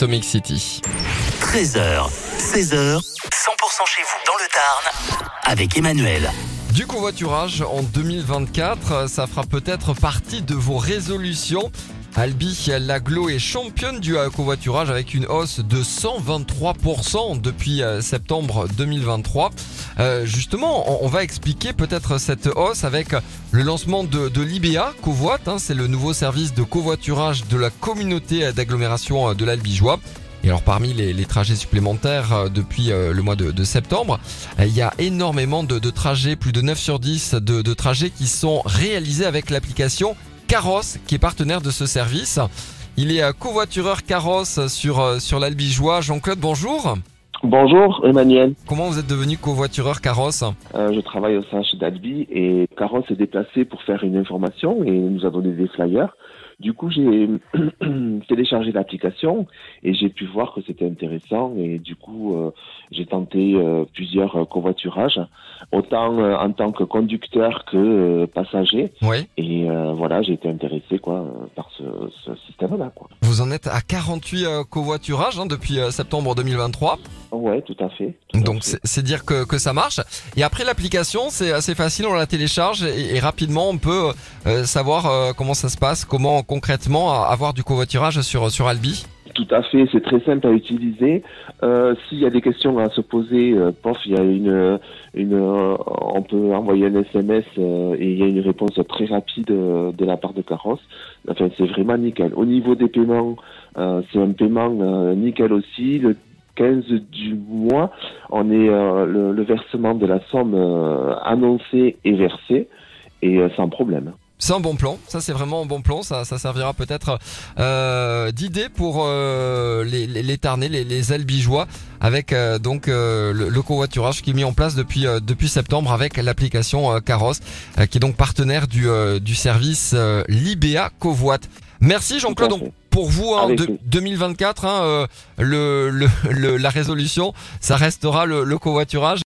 Atomic City. 13h, 16h, 100% chez vous dans le Tarn avec Emmanuel. Du covoiturage en 2024, ça fera peut-être partie de vos résolutions. Albi Laglo est championne du covoiturage avec une hausse de 123% depuis euh, septembre 2023. Euh, justement, on va expliquer peut-être cette hausse avec le lancement de, de l'IBA Covoit. Hein, c'est le nouveau service de covoiturage de la communauté d'agglomération de l'Albigeois. Et alors parmi les, trajets supplémentaires euh, depuis le mois de, septembre, il y a énormément de, trajets, plus de 9 sur 10 de, de trajets qui sont réalisés avec l'application Carrosse qui est partenaire de ce service. Il est covoitureur Carrosse sur, euh, sur l'Albigeois. Jean-Claude, bonjour. Bonjour Emmanuel. Comment vous êtes devenu covoitureur Carrosse? Euh, Je travaille au sein d'Albi et Carrosse s'est déplacé pour faire une information et nous a donné des flyers. Du coup, j'ai téléchargé l'application et j'ai pu voir que c'était intéressant et du coup, euh, j'ai tenté euh, plusieurs euh, covoiturages, autant en tant que conducteur que passager. Oui. Et voilà, j'ai été intéressé quoi par ce, système-là. Vous en êtes à 48 covoiturages hein, depuis septembre 2023. Ouais, tout à fait. Donc c'est dire que, que ça marche. Et après l'application, c'est assez facile, on la télécharge et, et rapidement on peut savoir comment ça se passe, comment concrètement avoir du covoiturage sur, sur Albi tout à fait, c'est très simple à utiliser. Euh, S'il y a des questions à se poser, euh, pof, il y a une, une, euh, on peut envoyer un SMS et il y a une réponse très rapide de la part de Carrosse. Enfin, c'est vraiment nickel. Au niveau des paiements, c'est un paiement nickel aussi. Le 15 du mois, on est le, le, versement de la somme annoncée et versée et sans problème. C'est un bon plan, ça c'est vraiment un bon plan, ça, ça servira peut-être euh, d'idée pour euh, les, les, les Tarnais, les, les Albigeois, avec euh, donc euh, le, covoiturage qui est mis en place depuis depuis septembre avec l'application Caros, qui est donc partenaire du, du service Libéa Covoit. Merci Jean-Claude. Pour vous, hein, de, 2024, hein, le, le, la résolution, ça restera le, le covoiturage.